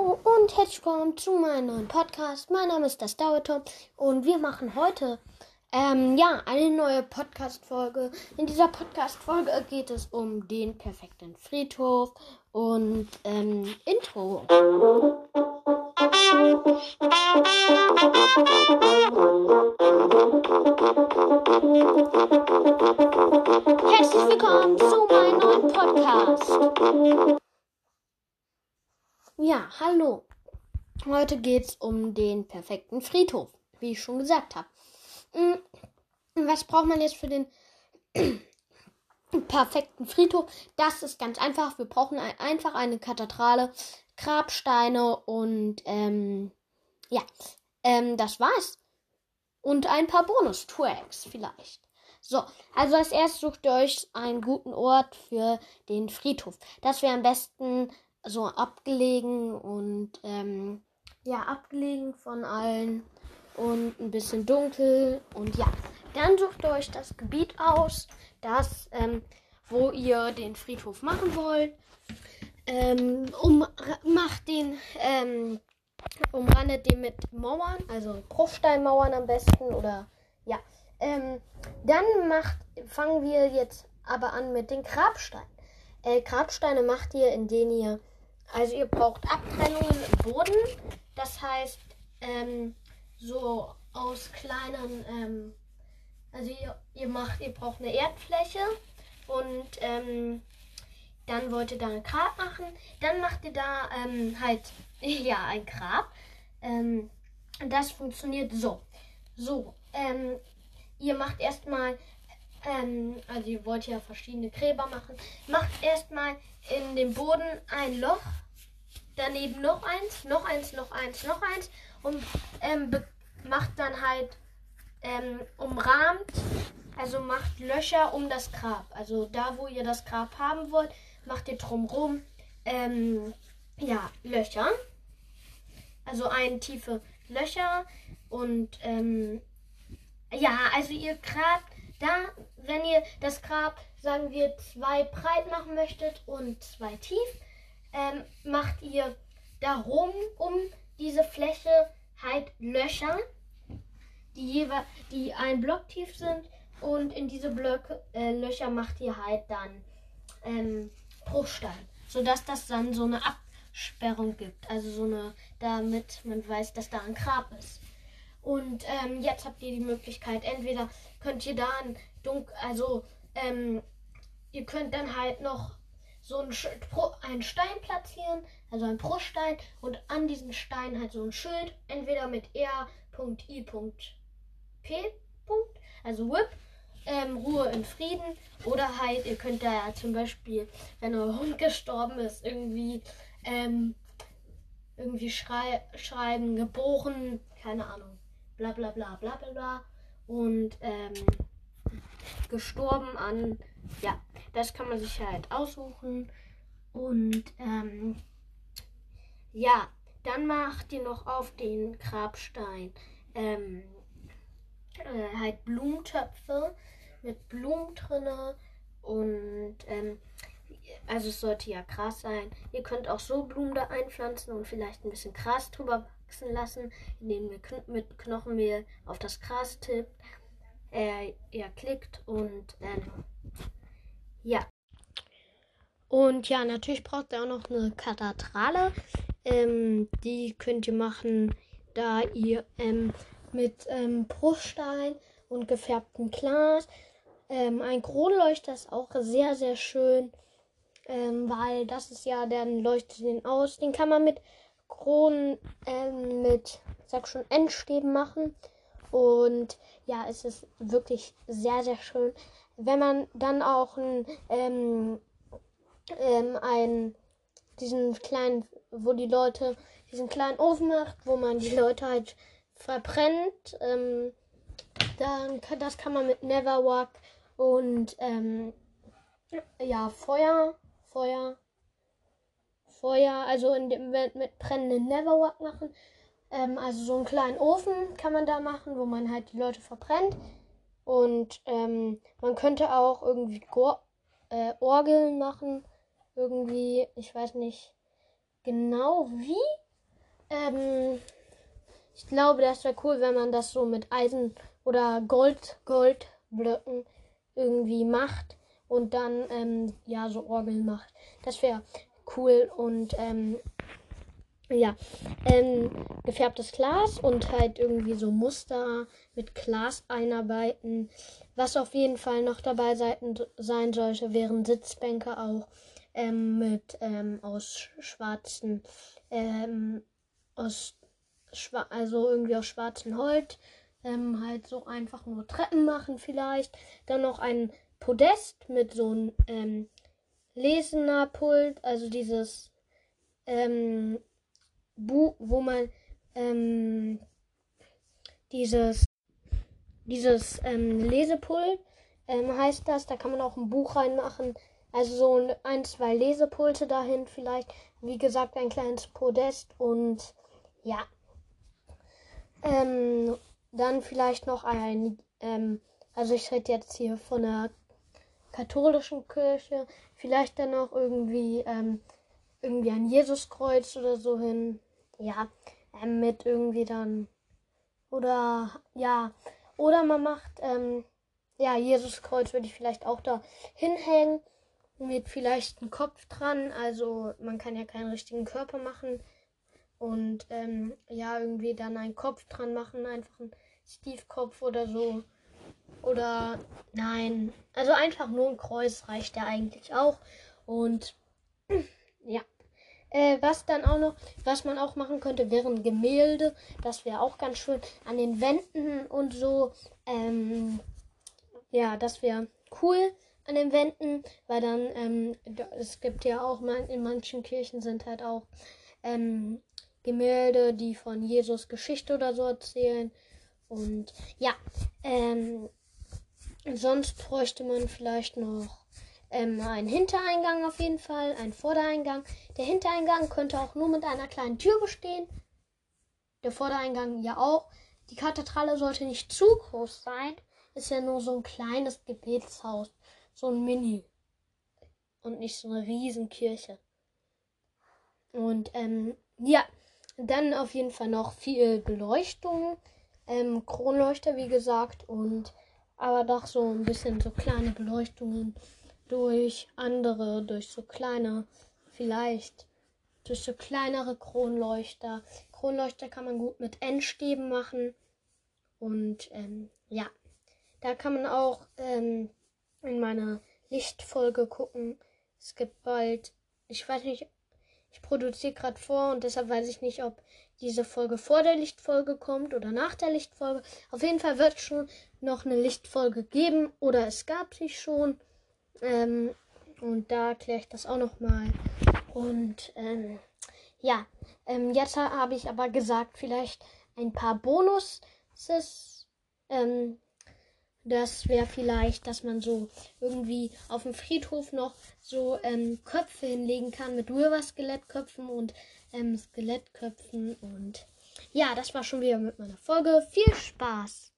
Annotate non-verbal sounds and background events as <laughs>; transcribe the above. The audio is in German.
Hallo und herzlich willkommen zu meinem neuen Podcast. Mein Name ist das Dauertom und wir machen heute ähm, ja eine neue Podcast-Folge. In dieser Podcast-Folge geht es um den perfekten Friedhof und ähm, Intro. Heute geht es um den perfekten Friedhof, wie ich schon gesagt habe. Hm, was braucht man jetzt für den <clears throat> perfekten Friedhof? Das ist ganz einfach. Wir brauchen ein, einfach eine Kathedrale, Grabsteine und ähm, ja, ähm, das war's. Und ein paar Bonus-Tracks vielleicht. So, also als erstes sucht ihr euch einen guten Ort für den Friedhof. Das wäre am besten so abgelegen und ähm, ja, abgelegen von allen und ein bisschen dunkel und ja. Dann sucht ihr euch das Gebiet aus, das, ähm, wo ihr den Friedhof machen wollt. Ähm, um, macht den, ähm, umrandet den mit Mauern, also Bruchsteinmauern am besten oder ja. Ähm, dann macht, fangen wir jetzt aber an mit den Grabsteinen. Äh, Grabsteine macht ihr, indem ihr also ihr braucht Abtrennungen im Boden. Das heißt, ähm, so aus kleinen, ähm, also ihr, ihr macht, ihr braucht eine Erdfläche und ähm, dann wollt ihr da ein Grab machen. Dann macht ihr da ähm, halt, <laughs> ja, ein Grab. Ähm, das funktioniert so. So, ähm, ihr macht erstmal ähm, also ihr wollt ja verschiedene Gräber machen. Macht erstmal in den Boden ein Loch, daneben noch eins, noch eins, noch eins, noch eins und ähm, macht dann halt ähm, umrahmt, also macht Löcher um das Grab. Also da, wo ihr das Grab haben wollt, macht ihr drumrum ähm, ja, Löcher. Also ein tiefe Löcher und ähm, ja, also ihr grabt da, wenn ihr das Grab, sagen wir, zwei breit machen möchtet und zwei tief, ähm, macht ihr darum um diese Fläche halt Löcher, die, jeweils, die ein Block tief sind. Und in diese Blöcke, äh, Löcher macht ihr halt dann ähm, Bruchstein, sodass das dann so eine Absperrung gibt. Also so eine, damit man weiß, dass da ein Grab ist. Und ähm, jetzt habt ihr die Möglichkeit, entweder könnt ihr da ein dunkel, also ähm, ihr könnt dann halt noch so einen, einen Stein platzieren, also ein Bruststein und an diesem Stein halt so ein Schild, entweder mit R.I.P. also Whip, ähm, Ruhe in Frieden oder halt, ihr könnt da ja zum Beispiel, wenn euer Hund gestorben ist, irgendwie ähm, irgendwie schrei schreiben, geboren, keine Ahnung bla bla bla bla bla bla. Und ähm, gestorben an, ja, das kann man sich halt aussuchen. Und ähm, ja, dann macht ihr noch auf den Grabstein ähm, äh, halt Blumentöpfe mit Blumen drinne und ähm, also es sollte ja Gras sein. Ihr könnt auch so Blumen da einpflanzen und vielleicht ein bisschen Gras drüber wachsen lassen, indem ihr mit Knochenmehl auf das Gras tippt. Äh, ihr klickt und ähm, ja. Und ja, natürlich braucht ihr auch noch eine Kathedrale. Ähm, die könnt ihr machen, da ihr ähm, mit ähm, Bruchstein und gefärbtem Glas. Ähm, ein Kronleuchter ist auch sehr, sehr schön, ähm, weil das ist ja, dann leuchtet den aus. Den kann man mit Kronen ähm, mit, sag schon, Endstäben machen. Und ja, es ist wirklich sehr, sehr schön. Wenn man dann auch ein, ähm, ähm, ein, diesen kleinen, wo die Leute, diesen kleinen Ofen macht, wo man die Leute halt verbrennt, ähm, dann kann, das kann man mit Neverwalk und ähm, ja, Feuer, Feuer, Feuer, also in dem, mit brennenden Neverwalk machen. Ähm, also so einen kleinen Ofen kann man da machen, wo man halt die Leute verbrennt. Und ähm, man könnte auch irgendwie Gor äh, Orgeln machen. Irgendwie, ich weiß nicht genau wie, Ähm, ich glaube, das wäre cool, wenn man das so mit Eisen oder Gold, Goldblöcken irgendwie macht und dann ähm, ja so Orgeln macht. Das wäre cool und ähm, ja, ähm, gefärbtes Glas und halt irgendwie so Muster mit Glas einarbeiten. Was auf jeden Fall noch dabei sein sollte, wären Sitzbänke auch ähm, mit ähm, aus schwarzen, ähm, aus schwa also irgendwie aus schwarzem Holz. Ähm, halt so einfach nur Treppen machen vielleicht. Dann noch ein Podest mit so einem ähm, Lesenerpult, also dieses ähm, Buch, wo man ähm, dieses dieses ähm, Lesepult ähm, heißt das, da kann man auch ein Buch reinmachen. Also so ein, zwei Lesepulte dahin vielleicht. Wie gesagt, ein kleines Podest und ja. Ähm, dann vielleicht noch ein, ähm, also ich rede jetzt hier von der katholischen Kirche, vielleicht dann noch irgendwie, ähm, irgendwie ein Jesuskreuz oder so hin. Ja, ähm, mit irgendwie dann, oder ja, oder man macht, ähm, ja, Jesuskreuz würde ich vielleicht auch da hinhängen mit vielleicht einem Kopf dran. Also man kann ja keinen richtigen Körper machen. Und ähm, ja, irgendwie dann einen Kopf dran machen, einfach einen Stiefkopf oder so. Oder nein, also einfach nur ein Kreuz reicht ja eigentlich auch. Und <clears throat> ja. Äh, was dann auch noch, was man auch machen könnte, wären Gemälde. Das wäre auch ganz schön. An den Wänden und so. Ähm, ja, das wäre cool an den Wänden, weil dann, ähm, es gibt ja auch, in manchen Kirchen sind halt auch ähm, Gemälde, die von Jesus Geschichte oder so erzählen. Und ja, ähm, sonst bräuchte man vielleicht noch ähm, einen Hintereingang auf jeden Fall, einen Vordereingang. Der Hintereingang könnte auch nur mit einer kleinen Tür bestehen. Der Vordereingang ja auch. Die Kathedrale sollte nicht zu groß sein. Ist ja nur so ein kleines Gebetshaus. So ein Mini. Und nicht so eine Riesenkirche. Und ähm, ja, dann auf jeden Fall noch viel Beleuchtung. Ähm, Kronleuchter, wie gesagt. Und aber doch so ein bisschen so kleine Beleuchtungen durch andere, durch so kleine, vielleicht durch so kleinere Kronleuchter. Kronleuchter kann man gut mit Endstäben machen. Und ähm, ja, da kann man auch ähm, in meiner Lichtfolge gucken. Es gibt bald, ich weiß nicht, ich produziere gerade vor und deshalb weiß ich nicht, ob diese Folge vor der Lichtfolge kommt oder nach der Lichtfolge. Auf jeden Fall wird es schon noch eine Lichtfolge geben oder es gab sie schon. Ähm, und da erkläre ich das auch nochmal. Und ähm, ja, ähm, jetzt habe ich aber gesagt, vielleicht ein paar Bonus. Ähm, das wäre vielleicht, dass man so irgendwie auf dem Friedhof noch so ähm, Köpfe hinlegen kann mit River-Skelettköpfen und ähm, Skelettköpfen. Und ja, das war schon wieder mit meiner Folge. Viel Spaß!